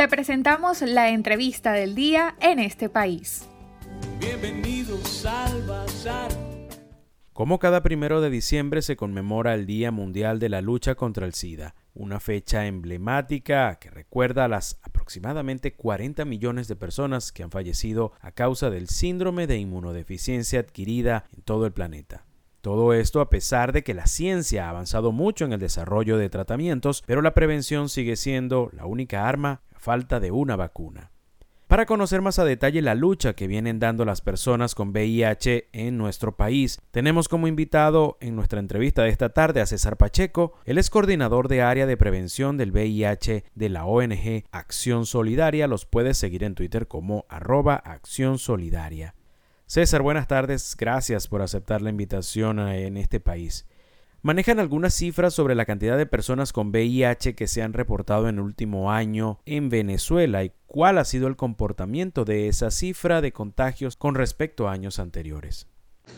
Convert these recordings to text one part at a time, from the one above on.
Te presentamos la entrevista del día en este país. Bienvenidos al Bazar. Como cada primero de diciembre se conmemora el Día Mundial de la Lucha contra el SIDA, una fecha emblemática que recuerda a las aproximadamente 40 millones de personas que han fallecido a causa del síndrome de inmunodeficiencia adquirida en todo el planeta. Todo esto a pesar de que la ciencia ha avanzado mucho en el desarrollo de tratamientos, pero la prevención sigue siendo la única arma falta de una vacuna. Para conocer más a detalle la lucha que vienen dando las personas con VIH en nuestro país, tenemos como invitado en nuestra entrevista de esta tarde a César Pacheco, él es coordinador de área de prevención del VIH de la ONG Acción Solidaria, los puedes seguir en Twitter como arroba Acción Solidaria. César, buenas tardes, gracias por aceptar la invitación en este país. ¿Manejan algunas cifras sobre la cantidad de personas con VIH que se han reportado en el último año en Venezuela y cuál ha sido el comportamiento de esa cifra de contagios con respecto a años anteriores?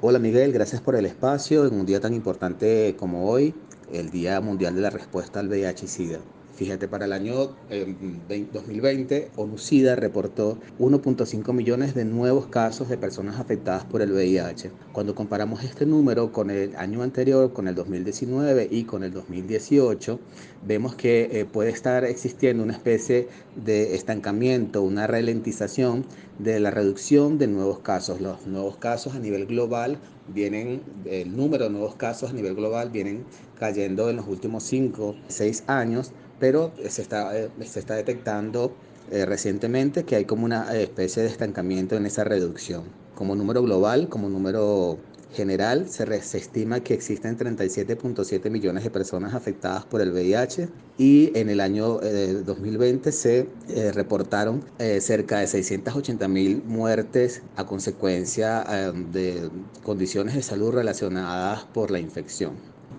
Hola Miguel, gracias por el espacio en un día tan importante como hoy, el Día Mundial de la Respuesta al VIH y SIDA. Fíjate, para el año 2020, eh, ONUCIDA reportó 1.5 millones de nuevos casos de personas afectadas por el VIH. Cuando comparamos este número con el año anterior, con el 2019 y con el 2018, vemos que eh, puede estar existiendo una especie de estancamiento, una ralentización de la reducción de nuevos casos. Los nuevos casos a nivel global vienen, el número de nuevos casos a nivel global vienen cayendo en los últimos 5, 6 años pero se está, eh, se está detectando eh, recientemente que hay como una especie de estancamiento en esa reducción. Como número global, como número general, se, estima que existen 37.7 millones de personas afectadas por el VIH y en el año 2020 eh, se reportaron cerca de 680 mil muertes a consecuencia de condiciones de salud relacionadas por la infección.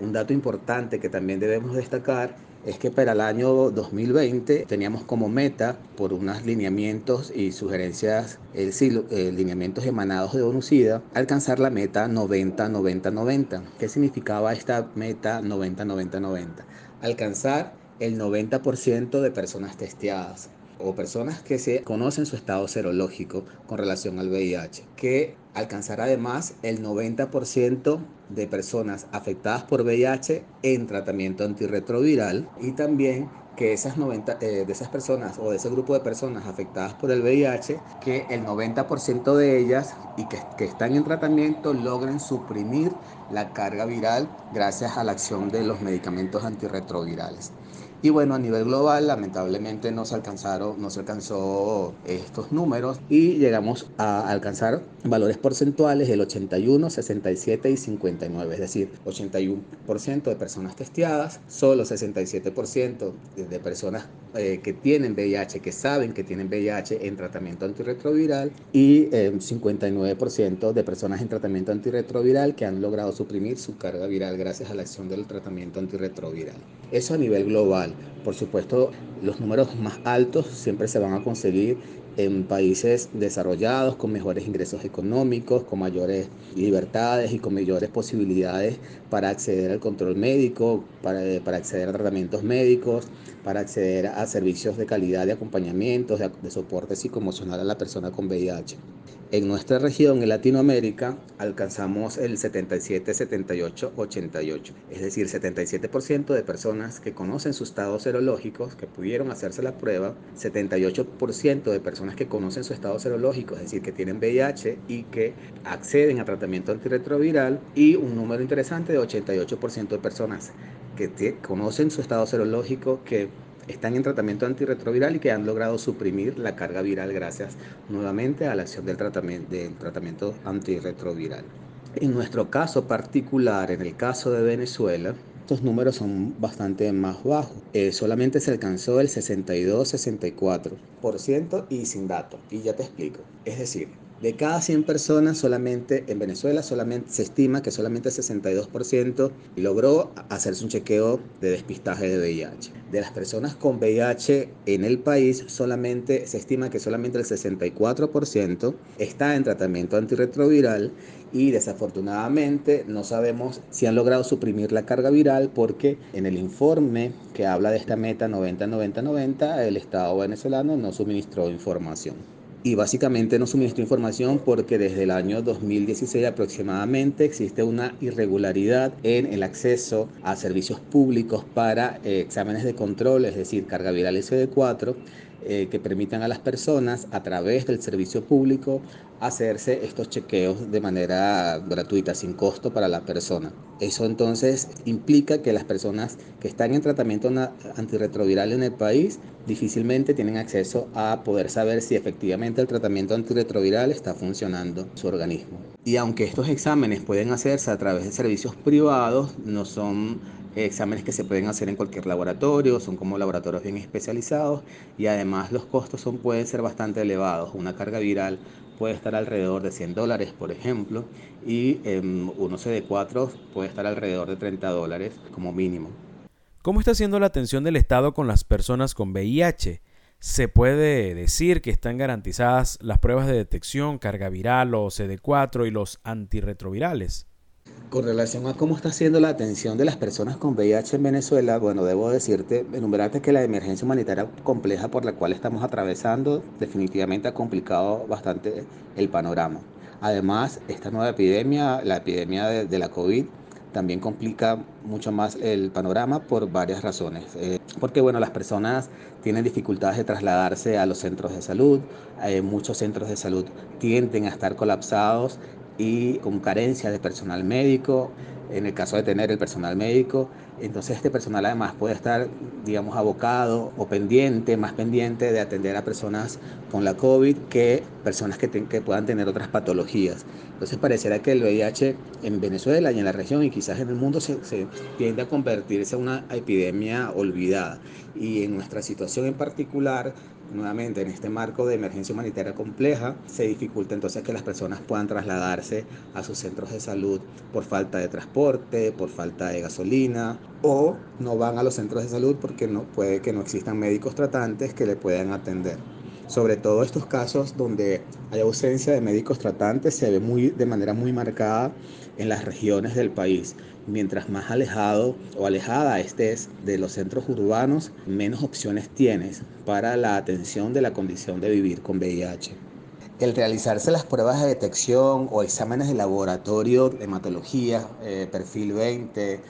Un dato importante que también debemos destacar es que para el año 2020 teníamos como meta, por unos lineamientos y sugerencias, el eh, lineamientos emanados de ONUCIDA, alcanzar la meta 90-90-90. ¿Qué significaba esta meta 90-90-90? Alcanzar el 90% de personas testeadas o personas que se conocen su estado serológico con relación al VIH, que alcanzará además el 90% de personas afectadas por VIH en tratamiento antirretroviral y también que esas 90, eh, de esas personas o de ese grupo de personas afectadas por el VIH, que el 90% de ellas y que, que están en tratamiento logren suprimir la carga viral gracias a la acción de los medicamentos antirretrovirales. Y bueno, a nivel global, lamentablemente no se alcanzaron, no se alcanzó estos números y llegamos a alcanzar valores porcentuales del 81, 67 y 59, es decir, 81% de personas testeadas, solo 67% de personas eh, que tienen VIH, que saben que tienen VIH en tratamiento antirretroviral y 59% eh, de personas en tratamiento antirretroviral que han logrado suprimir su carga viral gracias a la acción del tratamiento antirretroviral. Eso a nivel global. Por supuesto, los números más altos siempre se van a conseguir en países desarrollados, con mejores ingresos económicos, con mayores libertades y con mayores posibilidades para acceder al control médico, para, para acceder a tratamientos médicos, para acceder a servicios de calidad de acompañamiento, de, de soporte psicoemocional a la persona con VIH. En nuestra región, en Latinoamérica, alcanzamos el 77, 78, 88, es decir, 77% de personas que conocen sus estados serológicos, que pudieron hacerse la prueba, 78% de personas que conocen su estado serológico, es decir, que tienen VIH y que acceden a tratamiento antirretroviral, y un número interesante de 88% de personas que conocen su estado serológico, que están en tratamiento antirretroviral y que han logrado suprimir la carga viral gracias nuevamente a la acción del tratamiento, del tratamiento antirretroviral. En nuestro caso particular, en el caso de Venezuela, estos números son bastante más bajos. Eh, solamente se alcanzó el 62-64% y sin datos. Y ya te explico. Es decir, De cada 100 personas, solamente en Venezuela solamente se estima que solamente el 62% logró hacerse un chequeo de despistaje de VIH. De las personas con VIH en el país, solamente se estima que solamente el 64% está en tratamiento antirretroviral y desafortunadamente no sabemos si han logrado suprimir la carga viral porque en el informe que habla de esta meta 90-90-90 el Estado venezolano no suministró información. Y básicamente no suministró información porque desde el año 2016 aproximadamente existe una irregularidad en el acceso a servicios públicos para eh, exámenes de control, es decir, carga viral SD4, eh, que permitan a las personas a través del servicio público hacerse estos chequeos de manera gratuita, sin costo para la persona. Eso entonces implica que las personas que están en tratamiento antirretroviral en el país difícilmente tienen acceso a poder saber si efectivamente el tratamiento antirretroviral está funcionando en su organismo. Y aunque estos exámenes pueden hacerse a través de servicios privados, no son exámenes que se pueden hacer en cualquier laboratorio, son como laboratorios bien especializados y además los costos son, pueden ser bastante elevados. Una carga viral puede estar alrededor de 100 dólares, por ejemplo, y em, uno CD4 puede estar alrededor de 30 dólares como mínimo. ¿Cómo está siendo la atención del Estado con las personas con VIH? ¿Se puede decir que están garantizadas las pruebas de detección, carga viral o CD4 y los antirretrovirales? Con relación a cómo está siendo la atención de las personas con VIH en Venezuela, bueno, debo decirte, enumerarte que la emergencia humanitaria compleja por la cual estamos atravesando definitivamente ha complicado bastante el panorama. Además, esta nueva epidemia, la epidemia de, la COVID, también complica mucho más el panorama por varias razones. Eh, porque bueno, las personas tienen dificultades de trasladarse a los centros de salud, eh, muchos centros de salud tienden a estar colapsados y con carencia de personal médico, en el caso de tener el personal médico, entonces este personal además puede estar, digamos, abocado o pendiente, más pendiente de atender a personas con la COVID que personas que, que puedan tener otras patologías. Entonces pareciera que el VIH en Venezuela y en la región y quizás en el mundo se, se tiende a convertirse en una epidemia olvidada. Y en nuestra situación en particular, nuevamente en este marco de emergencia humanitaria compleja, se dificulta entonces que las personas puedan trasladarse a sus centros de salud por falta de transporte, por falta de gasolina o no van a los centros de salud porque no puede que no existan médicos tratantes que le puedan atender. Sobre todo estos casos donde hay ausencia de médicos tratantes se ve muy, de manera muy marcada en las regiones del país. Mientras más alejado o alejada estés de los centros urbanos, menos opciones tienes para la atención de la condición de vivir con VIH. El realizarse las pruebas de detección o exámenes de laboratorio, hematología, eh, perfil 20,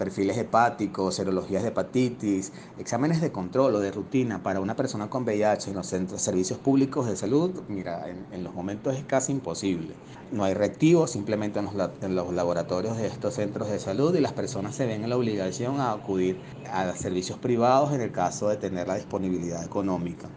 perfiles hepáticos, serologías de hepatitis, exámenes de control o de rutina para una persona con VIH en los centros, servicios públicos de salud, mira, en, los momentos es casi imposible. No hay reactivos simplemente en en los laboratorios de estos centros de salud y las personas se ven en la obligación a acudir a servicios privados en el caso de tener la disponibilidad económica.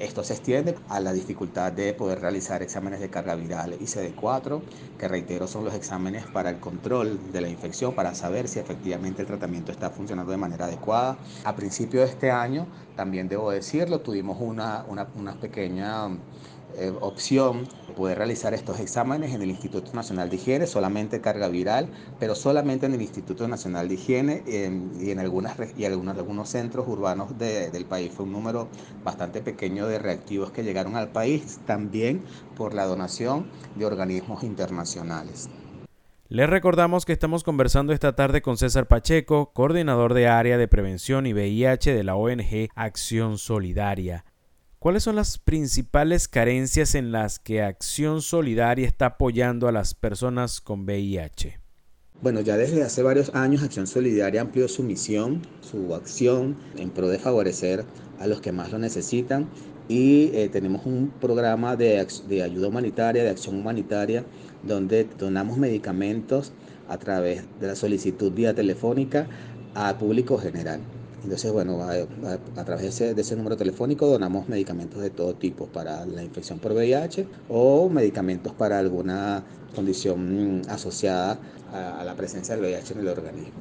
Esto se extiende a la dificultad de poder realizar exámenes de carga viral y CD4, que reitero son los exámenes para el control de la infección, para saber si efectivamente el tratamiento está funcionando de manera adecuada. A principio de este año, también debo decirlo, tuvimos una, una, una pequeña eh, opción poder realizar estos exámenes en el Instituto Nacional de Higiene, solamente carga viral, pero solamente en el Instituto Nacional de Higiene y en algunas y algunos, algunos centros urbanos del país. Fue un número bastante pequeño de reactivos que llegaron al país, también por la donación de organismos internacionales. Les recordamos que estamos conversando esta tarde con César Pacheco, coordinador de área de prevención y VIH de la ONG Acción Solidaria. ¿Cuáles son las principales carencias en las que Acción Solidaria está apoyando a las personas con VIH? Bueno, ya desde hace varios años Acción Solidaria amplió su misión, su acción en pro de favorecer a los que más lo necesitan y eh, tenemos un programa de, de ayuda humanitaria, de acción humanitaria, donde donamos medicamentos a través de la solicitud vía telefónica a público general. Entonces, bueno, a, través de ese, número telefónico donamos medicamentos de todo tipo para la infección por VIH o medicamentos para alguna condición mm, asociada a, la presencia del VIH en el organismo.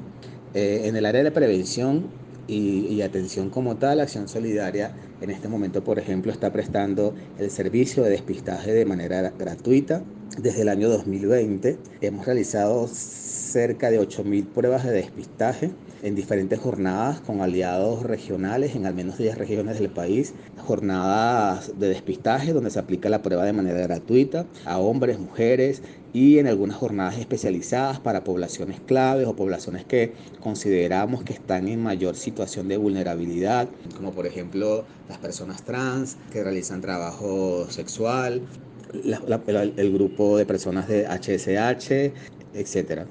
Eh, en el área de prevención y, atención como tal, Acción Solidaria en este momento, por ejemplo, está prestando el servicio de despistaje de manera gratuita. Desde el año 2020 hemos realizado cerca de 8.000 pruebas de despistaje en diferentes jornadas con aliados regionales en al menos 10 regiones del país, jornadas de despistaje donde se aplica la prueba de manera gratuita a hombres, mujeres y en algunas jornadas especializadas para poblaciones claves o poblaciones que consideramos que están en mayor situación de vulnerabilidad, como por ejemplo las personas trans que realizan trabajo sexual, el grupo de personas de HSH, etc.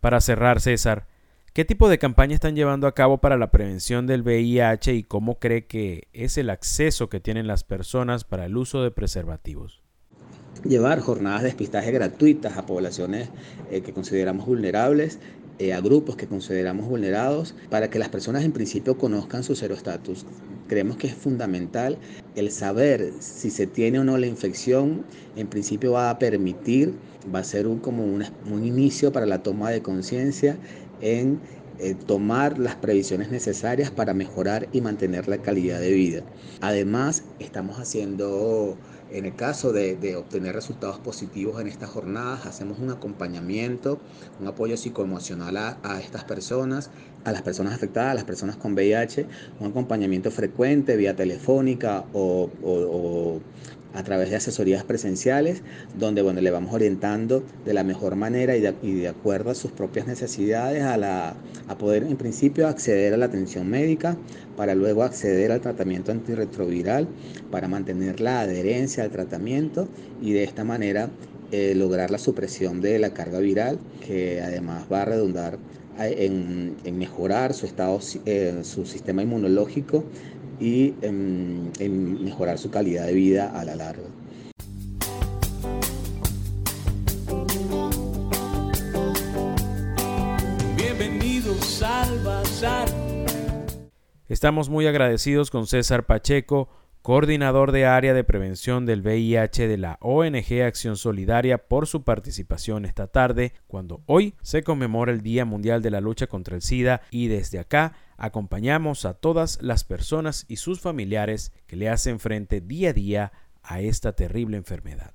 Para cerrar, César, ¿Qué tipo de campaña están llevando a cabo para la prevención del VIH y cómo cree que es el acceso que tienen las personas para el uso de preservativos? Llevar jornadas de despistaje gratuitas a poblaciones eh, que consideramos vulnerables, eh, a grupos que consideramos vulnerados, para que las personas en principio conozcan su cero estatus. Creemos que es fundamental el saber si se tiene o no la infección, en principio va a permitir, va a ser un, como un inicio para la toma de conciencia en eh, tomar las previsiones necesarias para mejorar y mantener la calidad de vida. Además, estamos haciendo, en el caso de, obtener resultados positivos en estas jornadas, hacemos un acompañamiento, un apoyo psicoemocional a, estas personas, a las personas afectadas, a las personas con VIH, un acompañamiento frecuente vía telefónica o, a través de asesorías presenciales, donde bueno, le vamos orientando de la mejor manera y de, acuerdo a sus propias necesidades a, la, a poder en principio acceder a la atención médica, para luego acceder al tratamiento antirretroviral, para mantener la adherencia al tratamiento y de esta manera eh, lograr la supresión de la carga viral, que además va a redundar en, mejorar su estado, eh, su sistema inmunológico y en, mejorar su calidad de vida a la larga. Bienvenidos al Bazar. Estamos muy agradecidos con César Pacheco, coordinador de área de prevención del VIH de la ONG Acción Solidaria, por su participación esta tarde, cuando hoy se conmemora el Día Mundial de la Lucha contra el SIDA y desde acá acompañamos a todas las personas y sus familiares que le hacen frente día a día a esta terrible enfermedad.